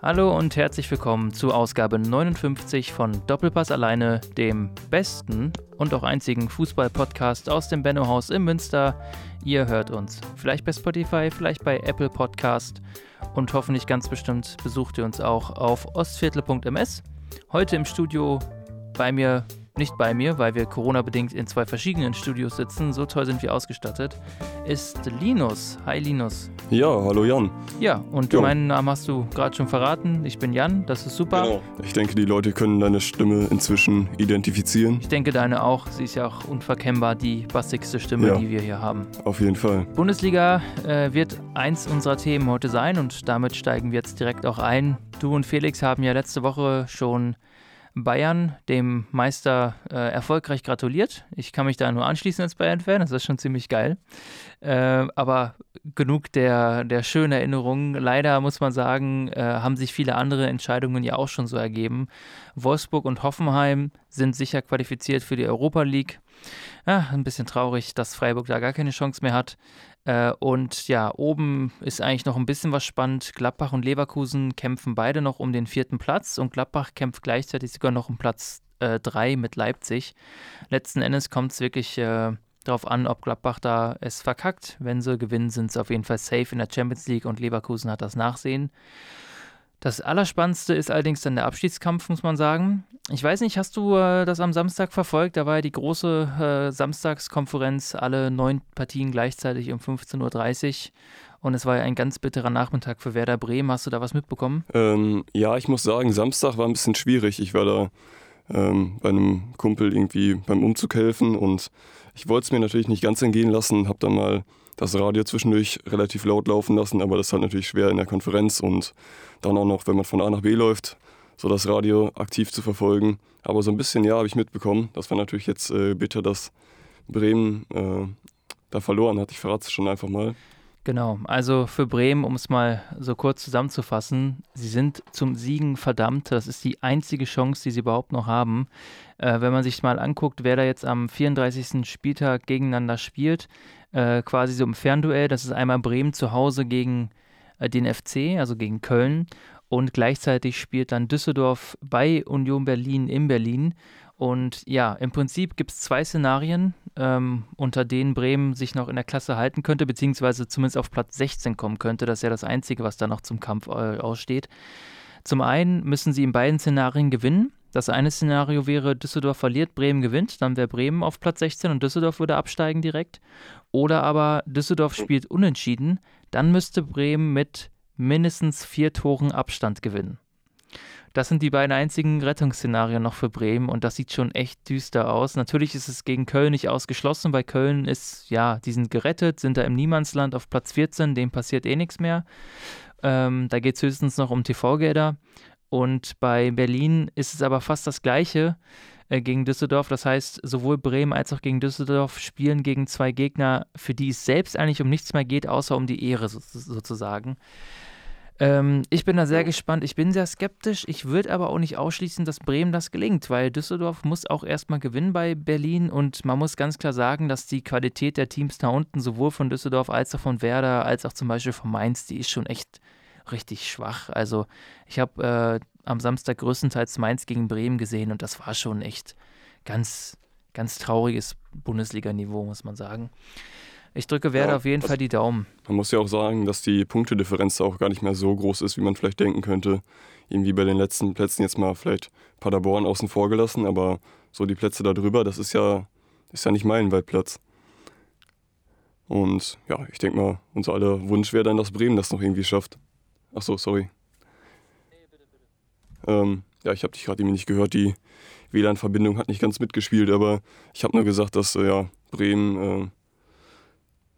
Hallo und herzlich willkommen zu Ausgabe 59 von Doppelpass alleine, dem besten und auch einzigen Fußball-Podcast aus dem Benno-Haus in Münster. Ihr hört uns vielleicht bei Spotify, vielleicht bei Apple Podcast und hoffentlich ganz bestimmt besucht ihr uns auch auf ostviertel.ms. Heute im Studio bei mir nicht bei mir, weil wir Corona-bedingt in zwei verschiedenen Studios sitzen, so toll sind wir ausgestattet, ist Linus. Hi Linus. Ja, hallo Jan. Ja, und Ja. meinen Namen hast du gerade schon verraten. Ich bin Jan, das ist super. Genau. Ich denke, die Leute können deine Stimme inzwischen identifizieren. Ich denke deine auch. Sie ist ja auch unverkennbar die bassigste Stimme, Ja. die wir hier haben. Auf jeden Fall. Bundesliga äh, wird eins unserer Themen heute sein und damit steigen wir jetzt direkt auch ein. Du und Felix haben ja letzte Woche schon Bayern, dem Meister, äh, erfolgreich gratuliert. Ich kann mich da nur anschließen als Bayern-Fan, das ist schon ziemlich geil. Äh, aber genug der, der schönen Erinnerungen. Leider muss man sagen, äh, haben sich viele andere Entscheidungen ja auch schon so ergeben. Wolfsburg und Hoffenheim sind sicher qualifiziert für die Europa League. Ja, ein bisschen traurig, dass Freiburg da gar keine Chance mehr hat. Äh, und ja, oben ist eigentlich noch ein bisschen was spannend. Gladbach und Leverkusen kämpfen beide noch um den vierten Platz und Gladbach kämpft gleichzeitig sogar noch um Platz 3 mit Leipzig. Letzten Endes kommt es wirklich äh, darauf an, ob Gladbach da es verkackt. Wenn sie gewinnen, sind sie auf jeden Fall safe in der Champions League und Leverkusen hat das Nachsehen. Das Allerspannendste ist allerdings dann der Abschiedskampf, muss man sagen. Ich weiß nicht, hast du äh, das am Samstag verfolgt? Da war ja die große äh, Samstagskonferenz, alle neun Partien gleichzeitig um 15.30 Uhr. Und es war ja ein ganz bitterer Nachmittag für Werder Bremen. Hast du da was mitbekommen? Ähm, ja, ich muss sagen, Samstag war ein bisschen schwierig. Ich war da ähm, bei einem Kumpel irgendwie beim Umzug helfen und ich wollte es mir natürlich nicht ganz entgehen lassen, habe dann mal das Radio zwischendurch relativ laut laufen lassen, aber das ist halt natürlich schwer in der Konferenz und dann auch noch, wenn man von A nach B läuft, so das Radio aktiv zu verfolgen. Aber so ein bisschen, ja, habe ich mitbekommen. Das war natürlich jetzt äh, bitter, dass Bremen äh, da verloren hat. Ich verrate es schon einfach mal. Genau, also für Bremen, um es mal so kurz zusammenzufassen, sie sind zum Siegen verdammt. Das ist die einzige Chance, die sie überhaupt noch haben. Äh, wenn man sich mal anguckt, wer da jetzt am 34. Spieltag gegeneinander spielt, äh, quasi so im Fernduell, das ist einmal Bremen zu Hause gegen äh, den FC, also gegen Köln. Und gleichzeitig spielt dann Düsseldorf bei Union Berlin in Berlin. Und ja, im Prinzip gibt es zwei Szenarien, ähm, unter denen Bremen sich noch in der Klasse halten könnte, beziehungsweise zumindest auf Platz 16 kommen könnte. Das ist ja das Einzige, was da noch zum Kampf äh, aussteht. Zum einen müssen sie in beiden Szenarien gewinnen. Das eine Szenario wäre, Düsseldorf verliert, Bremen gewinnt, dann wäre Bremen auf Platz 16 und Düsseldorf würde absteigen direkt. Oder aber Düsseldorf spielt unentschieden, dann müsste Bremen mit mindestens vier Toren Abstand gewinnen. Das sind die beiden einzigen Rettungsszenarien noch für Bremen und das sieht schon echt düster aus. Natürlich ist es gegen Köln nicht ausgeschlossen, weil Köln ist, ja, die sind gerettet, sind da im Niemandsland auf Platz 14, dem passiert eh nichts mehr. Ähm, da geht es höchstens noch um TV-Gelder. Und bei Berlin ist es aber fast das Gleiche äh, gegen Düsseldorf. Das heißt, sowohl Bremen als auch gegen Düsseldorf spielen gegen zwei Gegner, für die es selbst eigentlich um nichts mehr geht, außer um die Ehre so, sozusagen. Ähm, ich bin da sehr gespannt. Ich bin sehr skeptisch. Ich würde aber auch nicht ausschließen, dass Bremen das gelingt, weil Düsseldorf muss auch erstmal gewinnen bei Berlin und man muss ganz klar sagen, dass die Qualität der Teams da unten, sowohl von Düsseldorf als auch von Werder, als auch zum Beispiel von Mainz, die ist schon echt richtig schwach. Also ich habe äh, am Samstag größtenteils Mainz gegen Bremen gesehen und das war schon echt ganz, ganz trauriges Bundesliga-Niveau, muss man sagen. Ich drücke Werder Ja, auf jeden das- Fall die Daumen. Man muss ja auch sagen, dass die Punktedifferenz auch gar nicht mehr so groß ist, wie man vielleicht denken könnte. Irgendwie bei den letzten Plätzen jetzt mal vielleicht Paderborn außen vor gelassen, aber so die Plätze da drüber, das ist ja, ist ja nicht Meilenweitplatz. Und ja, ich denke mal, unser aller Wunsch wäre dann, dass Bremen das noch irgendwie schafft. Ach so, sorry. Ähm, ja, ich habe dich gerade irgendwie nicht gehört. Die WLAN-Verbindung hat nicht ganz mitgespielt, aber ich habe nur gesagt, dass äh, ja, Bremen, äh,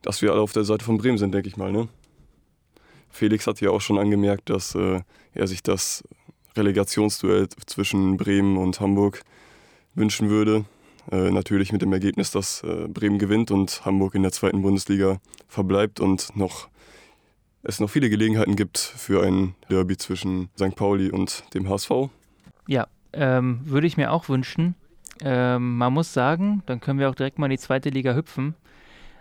dass wir alle auf der Seite von Bremen sind, denke ich mal. Ne? Felix hat ja auch schon angemerkt, dass äh, er sich das Relegationsduell zwischen Bremen und Hamburg wünschen würde. Äh, natürlich mit dem Ergebnis, dass äh, Bremen gewinnt und Hamburg in der zweiten Bundesliga verbleibt und noch es noch viele Gelegenheiten gibt für ein Derby zwischen St. Pauli und dem HSV. Ja, ähm, würde ich mir auch wünschen. Ähm, man muss sagen, dann können wir auch direkt mal in die zweite Liga hüpfen,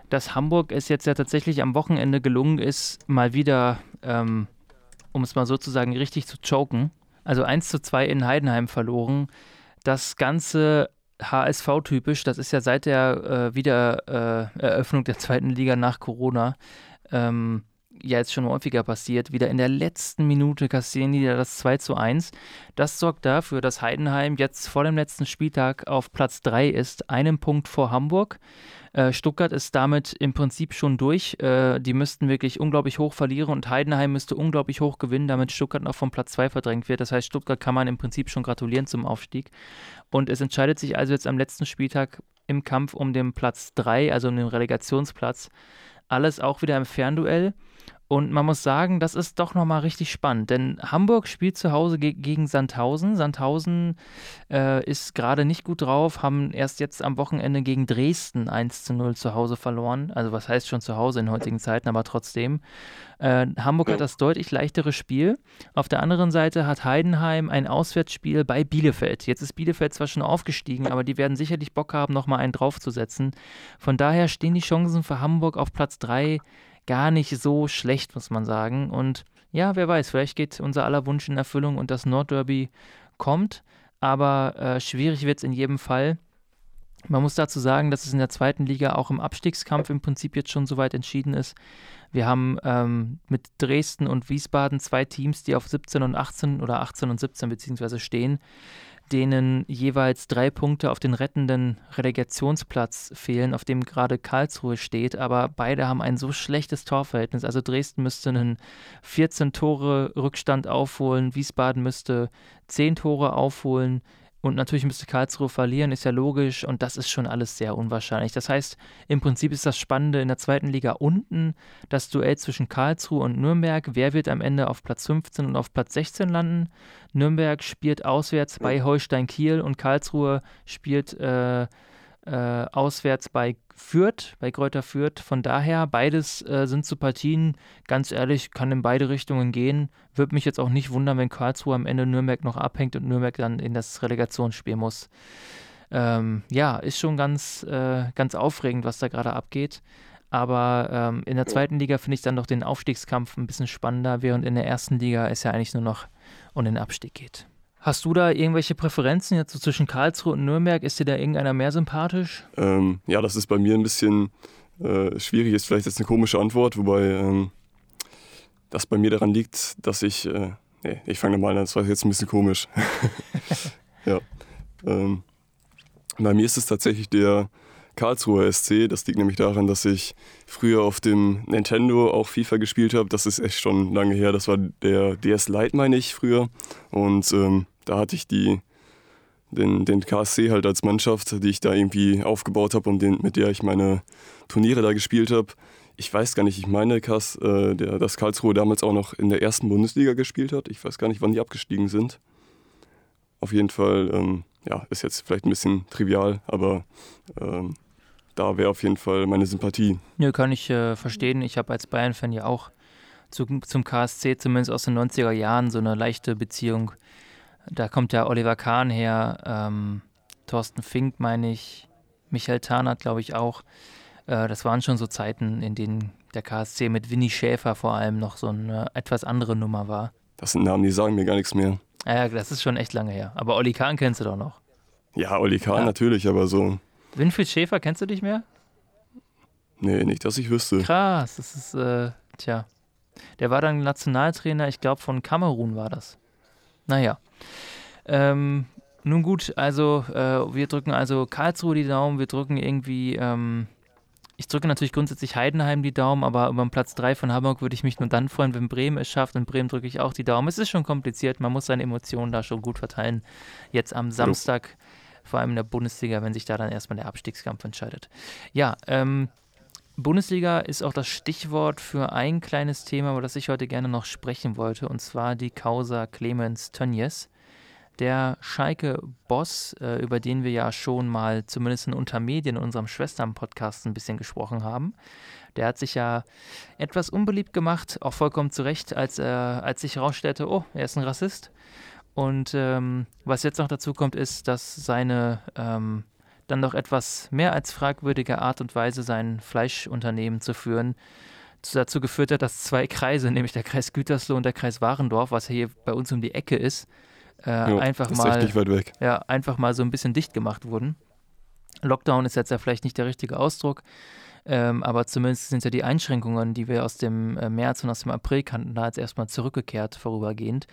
dass Hamburg es jetzt ja tatsächlich am Wochenende gelungen ist, mal wieder ähm, um es mal sozusagen richtig zu choken. Also 1 zu 2 in Heidenheim verloren. Das Ganze HSV-typisch, das ist ja seit der äh, Wiedereröffnung äh, der zweiten Liga nach Corona ähm, ja jetzt schon häufiger passiert. Wieder in der letzten Minute kassieren die das 2 zu 1. Das sorgt dafür, dass Heidenheim jetzt vor dem letzten Spieltag auf Platz 3 ist, einen Punkt vor Hamburg. Äh, Stuttgart ist damit im Prinzip schon durch. Äh, die müssten wirklich unglaublich hoch verlieren und Heidenheim müsste unglaublich hoch gewinnen, damit Stuttgart noch vom Platz 2 verdrängt wird. Das heißt, Stuttgart kann man im Prinzip schon gratulieren zum Aufstieg. Und es entscheidet sich also jetzt am letzten Spieltag im Kampf um den Platz 3, also um den Relegationsplatz. Alles auch wieder im Fernduell. Und man muss sagen, das ist doch nochmal richtig spannend, denn Hamburg spielt zu Hause ge gegen Sandhausen. Sandhausen äh, ist gerade nicht gut drauf, haben erst jetzt am Wochenende gegen Dresden 1 zu 0 zu Hause verloren. Also was heißt schon zu Hause in heutigen Zeiten, aber trotzdem. Äh, Hamburg hat das deutlich leichtere Spiel. Auf der anderen Seite hat Heidenheim ein Auswärtsspiel bei Bielefeld. Jetzt ist Bielefeld zwar schon aufgestiegen, aber die werden sicherlich Bock haben, nochmal einen draufzusetzen. Von daher stehen die Chancen für Hamburg auf Platz 3 gar nicht so schlecht, muss man sagen. Und ja, wer weiß, vielleicht geht unser aller Wunsch in Erfüllung und das Nordderby kommt. Aber äh, schwierig wird es in jedem Fall. Man muss dazu sagen, dass es in der zweiten Liga auch im Abstiegskampf im Prinzip jetzt schon soweit entschieden ist. Wir haben ähm, mit Dresden und Wiesbaden zwei Teams, die auf 17 und 18 oder 18 und 17 beziehungsweise stehen denen jeweils drei Punkte auf den rettenden Relegationsplatz fehlen, auf dem gerade Karlsruhe steht. Aber beide haben ein so schlechtes Torverhältnis. Also Dresden müsste einen 14 Tore Rückstand aufholen, Wiesbaden müsste 10 Tore aufholen. Und natürlich müsste Karlsruhe verlieren, ist ja logisch. Und das ist schon alles sehr unwahrscheinlich. Das heißt, im Prinzip ist das Spannende in der zweiten Liga unten das Duell zwischen Karlsruhe und Nürnberg. Wer wird am Ende auf Platz 15 und auf Platz 16 landen? Nürnberg spielt auswärts bei Holstein Kiel und Karlsruhe spielt äh, äh, auswärts bei Fürth, bei Kräuter Fürth. Von daher, beides äh, sind zu Partien, ganz ehrlich, kann in beide Richtungen gehen. Würde mich jetzt auch nicht wundern, wenn Karlsruhe am Ende Nürnberg noch abhängt und Nürnberg dann in das Relegationsspiel muss. Ähm, ja, ist schon ganz, äh, ganz aufregend, was da gerade abgeht. Aber ähm, in der zweiten Liga finde ich dann doch den Aufstiegskampf ein bisschen spannender, während in der ersten Liga es ja eigentlich nur noch um den Abstieg geht. Hast du da irgendwelche Präferenzen jetzt so zwischen Karlsruhe und Nürnberg? Ist dir da irgendeiner mehr sympathisch? Ähm, ja, das ist bei mir ein bisschen äh, schwierig, ist vielleicht jetzt eine komische Antwort, wobei ähm, das bei mir daran liegt, dass ich, äh, nee, ich fange mal an, das war jetzt ein bisschen komisch. ja. Ähm, bei mir ist es tatsächlich der Karlsruher SC. Das liegt nämlich daran, dass ich früher auf dem Nintendo auch FIFA gespielt habe. Das ist echt schon lange her. Das war der DS Lite, meine ich, früher. Und ähm, da hatte ich die, den, den KSC halt als Mannschaft, die ich da irgendwie aufgebaut habe und den, mit der ich meine Turniere da gespielt habe. Ich weiß gar nicht, ich meine, Kass, äh, der, dass Karlsruhe damals auch noch in der ersten Bundesliga gespielt hat. Ich weiß gar nicht, wann die abgestiegen sind. Auf jeden Fall, ähm, ja, ist jetzt vielleicht ein bisschen trivial, aber ähm, da wäre auf jeden Fall meine Sympathie. Nö, kann ich äh, verstehen. Ich habe als Bayern-Fan ja auch zu, zum KSC, zumindest aus den 90er Jahren, so eine leichte Beziehung. Da kommt ja Oliver Kahn her, ähm, Thorsten Fink, meine ich, Michael Tarnert, glaube ich auch. Äh, das waren schon so Zeiten, in denen der KSC mit Winnie Schäfer vor allem noch so eine etwas andere Nummer war. Das sind Namen, die sagen mir gar nichts mehr. Ja, das ist schon echt lange her. Aber Olli Kahn kennst du doch noch. Ja, Olli Kahn ja. natürlich, aber so. Winfried Schäfer, kennst du dich mehr? Nee, nicht, dass ich wüsste. Krass, das ist, äh, tja. Der war dann Nationaltrainer, ich glaube von Kamerun war das. Naja. Ähm, nun gut, also äh, wir drücken also Karlsruhe die Daumen, wir drücken irgendwie, ähm, ich drücke natürlich grundsätzlich Heidenheim die Daumen, aber über den Platz 3 von Hamburg würde ich mich nur dann freuen, wenn Bremen es schafft. Und Bremen drücke ich auch die Daumen. Es ist schon kompliziert, man muss seine Emotionen da schon gut verteilen. Jetzt am Samstag, vor allem in der Bundesliga, wenn sich da dann erstmal der Abstiegskampf entscheidet. Ja, ähm, Bundesliga ist auch das Stichwort für ein kleines Thema, über das ich heute gerne noch sprechen wollte, und zwar die Causa Clemens Tönjes. Der Schalke-Boss, äh, über den wir ja schon mal zumindest in Untermedien in unserem Schwestern-Podcast ein bisschen gesprochen haben, der hat sich ja etwas unbeliebt gemacht, auch vollkommen zu Recht, als, äh, als sich herausstellte, oh, er ist ein Rassist. Und ähm, was jetzt noch dazu kommt, ist, dass seine ähm, dann doch etwas mehr als fragwürdige Art und Weise, sein Fleischunternehmen zu führen, dazu geführt hat, dass zwei Kreise, nämlich der Kreis Gütersloh und der Kreis Warendorf, was hier bei uns um die Ecke ist, äh, jo, einfach mal Ja, einfach mal so ein bisschen dicht gemacht wurden. Lockdown ist jetzt ja vielleicht nicht der richtige Ausdruck, ähm, aber zumindest sind ja die Einschränkungen, die wir aus dem äh, März und aus dem April kannten, da jetzt erstmal zurückgekehrt vorübergehend.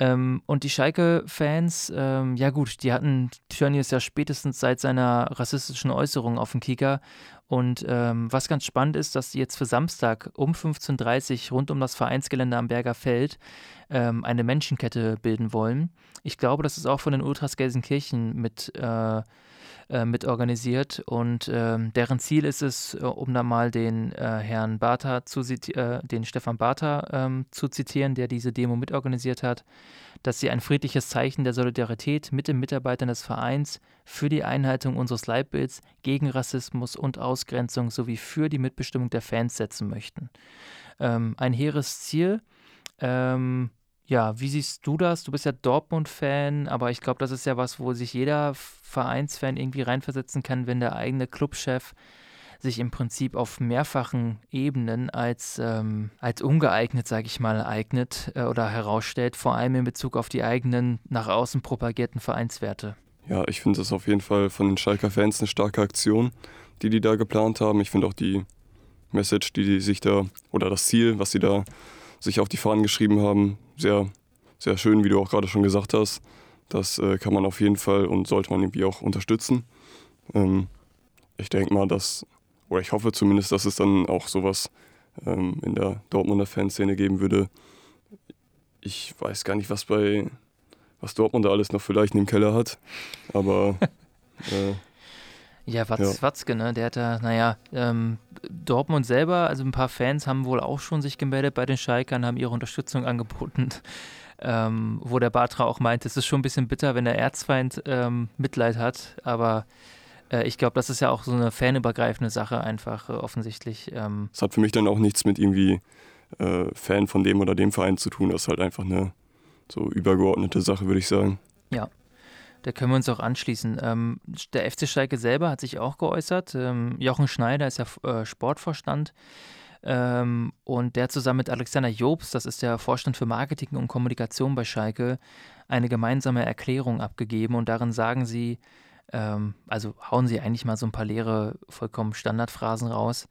Ähm, und die Schalke-Fans, ähm, ja gut, die hatten Tönnies ja spätestens seit seiner rassistischen Äußerung auf dem Kicker. Und ähm, was ganz spannend ist, dass jetzt für Samstag um 15.30 Uhr rund um das Vereinsgelände am Berger Feld ähm, eine Menschenkette bilden wollen. Ich glaube, das ist auch von den Ultras Gelsenkirchen mit äh, äh, mit organisiert. Und äh, deren Ziel ist es, äh, um da mal den äh, Herrn Bartha zu äh, den Stefan Bartha ähm, zu zitieren, der diese Demo mitorganisiert hat, dass sie ein friedliches Zeichen der Solidarität mit den Mitarbeitern des Vereins für die Einhaltung unseres Leitbilds gegen Rassismus und Ausgrenzung sowie für die Mitbestimmung der Fans setzen möchten. Ähm, ein hehres Ziel. Ähm, ja, wie siehst du das? Du bist ja Dortmund-Fan, aber ich glaube, das ist ja was, wo sich jeder Vereinsfan irgendwie reinversetzen kann, wenn der eigene Clubchef sich im Prinzip auf mehrfachen Ebenen als, ähm, als ungeeignet, sage ich mal, eignet äh, oder herausstellt, vor allem in Bezug auf die eigenen nach außen propagierten Vereinswerte. Ja, ich finde das auf jeden Fall von den Schalker Fans eine starke Aktion, die die da geplant haben. Ich finde auch die Message, die die sich da, oder das Ziel, was sie da sich auf die Fahnen geschrieben haben. Sehr, sehr schön, wie du auch gerade schon gesagt hast. Das äh, kann man auf jeden Fall und sollte man irgendwie auch unterstützen. Ähm, ich denke mal, dass, oder ich hoffe zumindest, dass es dann auch sowas ähm, in der Dortmunder Fanszene geben würde. Ich weiß gar nicht, was bei was Dortmund da alles noch für Leichen im Keller hat, aber äh, ja, Watz, ja. Watzke, ne? Der hat da, naja, ähm, Dortmund selber, also ein paar Fans haben wohl auch schon sich gemeldet bei den Schalkern, haben ihre Unterstützung angeboten. Ähm, wo der Batra auch meint, es ist schon ein bisschen bitter, wenn der Erzfeind ähm, Mitleid hat, aber äh, ich glaube, das ist ja auch so eine fanübergreifende Sache einfach äh, offensichtlich. Ähm. Es hat für mich dann auch nichts mit irgendwie äh, Fan von dem oder dem Verein zu tun, das ist halt einfach eine so übergeordnete Sache, würde ich sagen. Ja, da können wir uns auch anschließen. Ähm, der FC Schalke selber hat sich auch geäußert. Ähm, Jochen Schneider ist ja äh, Sportvorstand. Ähm, und der zusammen mit Alexander Jobs, das ist der Vorstand für Marketing und Kommunikation bei Schalke, eine gemeinsame Erklärung abgegeben. Und darin sagen sie, ähm, also hauen sie eigentlich mal so ein paar leere, vollkommen Standardphrasen raus.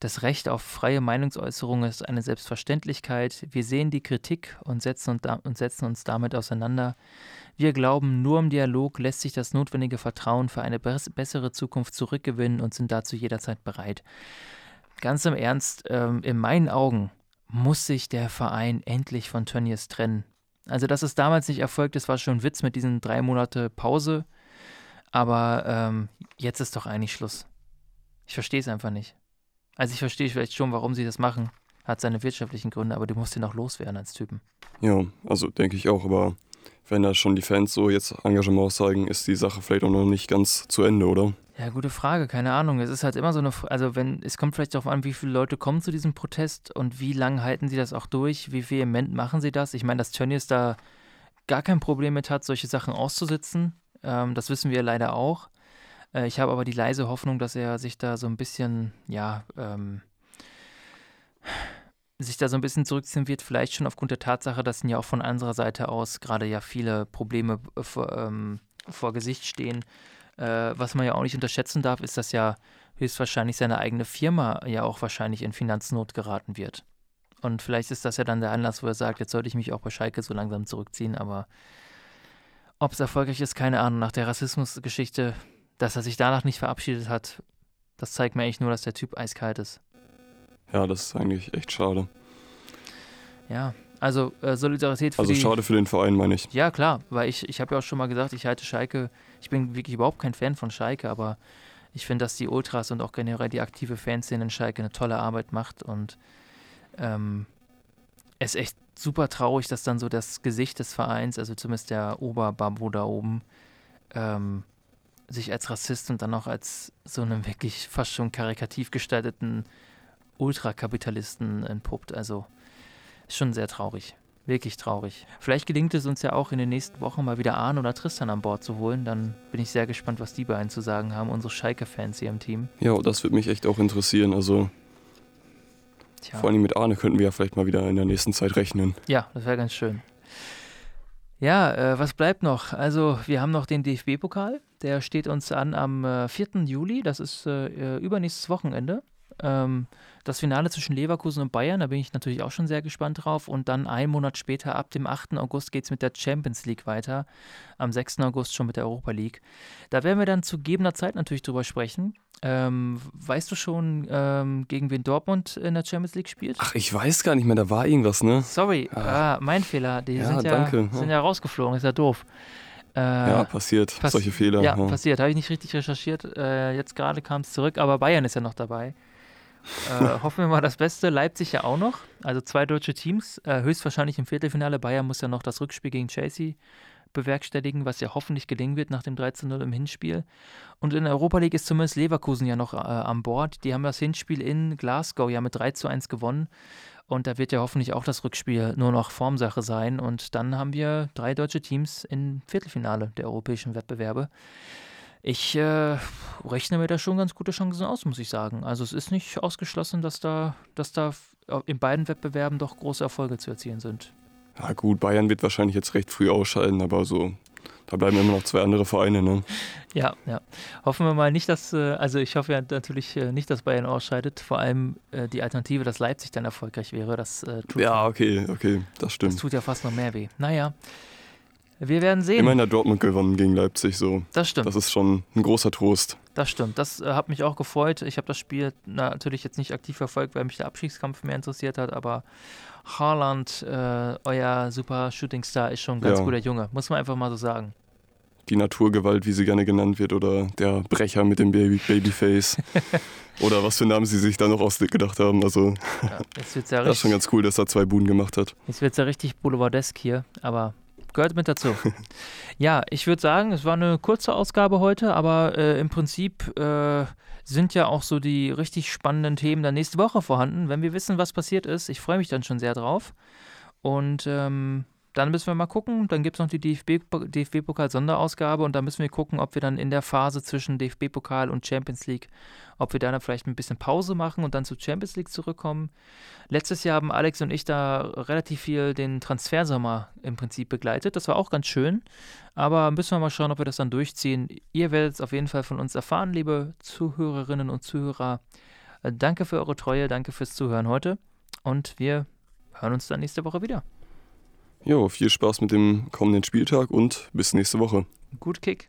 Das Recht auf freie Meinungsäußerung ist eine Selbstverständlichkeit. Wir sehen die Kritik und setzen, und setzen uns damit auseinander. Wir glauben, nur im Dialog lässt sich das notwendige Vertrauen für eine bessere Zukunft zurückgewinnen und sind dazu jederzeit bereit. Ganz im Ernst, ähm, in meinen Augen muss sich der Verein endlich von Tönnies trennen. Also, dass es damals nicht erfolgt ist, war schon ein Witz mit diesen drei Monate Pause. Aber ähm, jetzt ist doch eigentlich Schluss. Ich verstehe es einfach nicht. Also ich verstehe vielleicht schon, warum sie das machen. Hat seine wirtschaftlichen Gründe, aber du musst ihn auch loswerden als Typen. Ja, also denke ich auch, aber wenn da schon die Fans so jetzt Engagement zeigen, ist die Sache vielleicht auch noch nicht ganz zu Ende, oder? Ja, gute Frage, keine Ahnung. Es ist halt immer so eine, also wenn, es kommt vielleicht darauf an, wie viele Leute kommen zu diesem Protest und wie lange halten sie das auch durch, wie vehement machen sie das. Ich meine, dass Tönnies da gar kein Problem mit hat, solche Sachen auszusitzen, ähm, das wissen wir leider auch. Äh, ich habe aber die leise Hoffnung, dass er sich da so ein bisschen, ja, ähm, sich da so ein bisschen zurückziehen wird, vielleicht schon aufgrund der Tatsache, dass ihn ja auch von unserer Seite aus gerade ja viele Probleme äh, vor, ähm, vor Gesicht stehen. Äh, was man ja auch nicht unterschätzen darf, ist, dass ja höchstwahrscheinlich seine eigene Firma ja auch wahrscheinlich in Finanznot geraten wird. Und vielleicht ist das ja dann der Anlass, wo er sagt, jetzt sollte ich mich auch bei Schalke so langsam zurückziehen, aber ob es erfolgreich ist, keine Ahnung. Nach der Rassismusgeschichte dass er sich danach nicht verabschiedet hat, das zeigt mir eigentlich nur, dass der Typ eiskalt ist. Ja, das ist eigentlich echt schade. Ja, also äh, Solidarität für Also die, schade für den Verein, meine ich. Ja, klar, weil ich, ich habe ja auch schon mal gesagt, ich halte Schalke, ich bin wirklich überhaupt kein Fan von Schalke, aber ich finde, dass die Ultras und auch generell die aktive Fanszene in Schalke eine tolle Arbeit macht und ähm, es ist echt super traurig, dass dann so das Gesicht des Vereins, also zumindest der Oberbabo da oben, ähm, sich als Rassist und dann auch als so einen wirklich fast schon karikativ gestalteten Ultrakapitalisten entpuppt. Also schon sehr traurig. Wirklich traurig. Vielleicht gelingt es uns ja auch in den nächsten Wochen mal wieder Arne oder Tristan an Bord zu holen. Dann bin ich sehr gespannt, was die beiden zu sagen haben, unsere Schalke-Fans hier im Team. Ja, das würde mich echt auch interessieren. Also Tja. Vor allem mit Arne könnten wir ja vielleicht mal wieder in der nächsten Zeit rechnen. Ja, das wäre ganz schön. Ja, äh, was bleibt noch? Also, wir haben noch den DFB-Pokal. Der steht uns an am äh, 4. Juli. Das ist äh, äh, übernächstes Wochenende. Ähm, das Finale zwischen Leverkusen und Bayern, da bin ich natürlich auch schon sehr gespannt drauf. Und dann einen Monat später, ab dem 8. August, geht es mit der Champions League weiter. Am 6. August schon mit der Europa League. Da werden wir dann zu gegebener Zeit natürlich drüber sprechen. Ähm, weißt du schon, ähm, gegen wen Dortmund in der Champions League spielt? Ach, ich weiß gar nicht mehr, da war irgendwas, ne? Sorry, ah. Ah, mein Fehler. Die ja, sind, ja, danke. sind ja rausgeflogen, ist ja doof. Äh, ja, passiert, pass solche Fehler. Ja, ja. passiert, habe ich nicht richtig recherchiert. Äh, jetzt gerade kam es zurück, aber Bayern ist ja noch dabei. Äh, hoffen wir mal das Beste. Leipzig ja auch noch. Also zwei deutsche Teams, äh, höchstwahrscheinlich im Viertelfinale. Bayern muss ja noch das Rückspiel gegen Chelsea bewerkstelligen, was ja hoffentlich gelingen wird nach dem 13-0 im Hinspiel. Und in der Europa League ist zumindest Leverkusen ja noch äh, an Bord. Die haben das Hinspiel in Glasgow ja mit 3 zu 1 gewonnen. Und da wird ja hoffentlich auch das Rückspiel nur noch Formsache sein. Und dann haben wir drei deutsche Teams im Viertelfinale der europäischen Wettbewerbe. Ich äh, rechne mir da schon ganz gute Chancen aus, muss ich sagen. Also es ist nicht ausgeschlossen, dass da, dass da in beiden Wettbewerben doch große Erfolge zu erzielen sind. Ja gut, Bayern wird wahrscheinlich jetzt recht früh ausscheiden, aber so, da bleiben immer noch zwei andere Vereine, ne? Ja, ja. Hoffen wir mal nicht, dass, äh, also ich hoffe ja natürlich äh, nicht, dass Bayern ausscheidet. Vor allem äh, die Alternative, dass Leipzig dann erfolgreich wäre, das tut Ja, okay, okay, das stimmt. Das tut ja fast noch mehr weh. Naja. Wir werden sehen. Immerhin hat Dortmund gewonnen gegen Leipzig, so. Das stimmt. Das ist schon ein großer Trost. Das stimmt. Das äh, hat mich auch gefreut. Ich habe das Spiel natürlich jetzt nicht aktiv verfolgt, weil mich der Abschiedskampf mehr interessiert hat, aber Haaland, äh, euer super Shootingstar, ist schon ein ganz ja. guter Junge. Muss man einfach mal so sagen. Die Naturgewalt, wie sie gerne genannt wird, oder der Brecher mit dem Baby Babyface. oder was für Namen sie sich da noch ausgedacht haben. Also, ja, ja das ist schon ganz cool, dass er zwei Buden gemacht hat. Jetzt wird es ja richtig boulevardesk hier, aber gehört mit dazu. ja, ich würde sagen, es war eine kurze Ausgabe heute, aber äh, im Prinzip äh, sind ja auch so die richtig spannenden Themen dann nächste Woche vorhanden, wenn wir wissen, was passiert ist. Ich freue mich dann schon sehr drauf. Und ähm, dann müssen wir mal gucken. Dann gibt es noch die DFB-Pokal-Sonderausgabe und da müssen wir gucken, ob wir dann in der Phase zwischen DFB-Pokal und Champions League, ob wir da dann vielleicht ein bisschen Pause machen und dann zur Champions League zurückkommen. Letztes Jahr haben Alex und ich da relativ viel den Transfersommer im Prinzip begleitet. Das war auch ganz schön. Aber müssen wir mal schauen, ob wir das dann durchziehen. Ihr werdet es auf jeden Fall von uns erfahren, liebe Zuhörerinnen und Zuhörer. Danke für eure Treue, danke fürs Zuhören heute und wir hören uns dann nächste Woche wieder. Jo, viel Spaß mit dem kommenden Spieltag und bis nächste Woche. Gut Kick.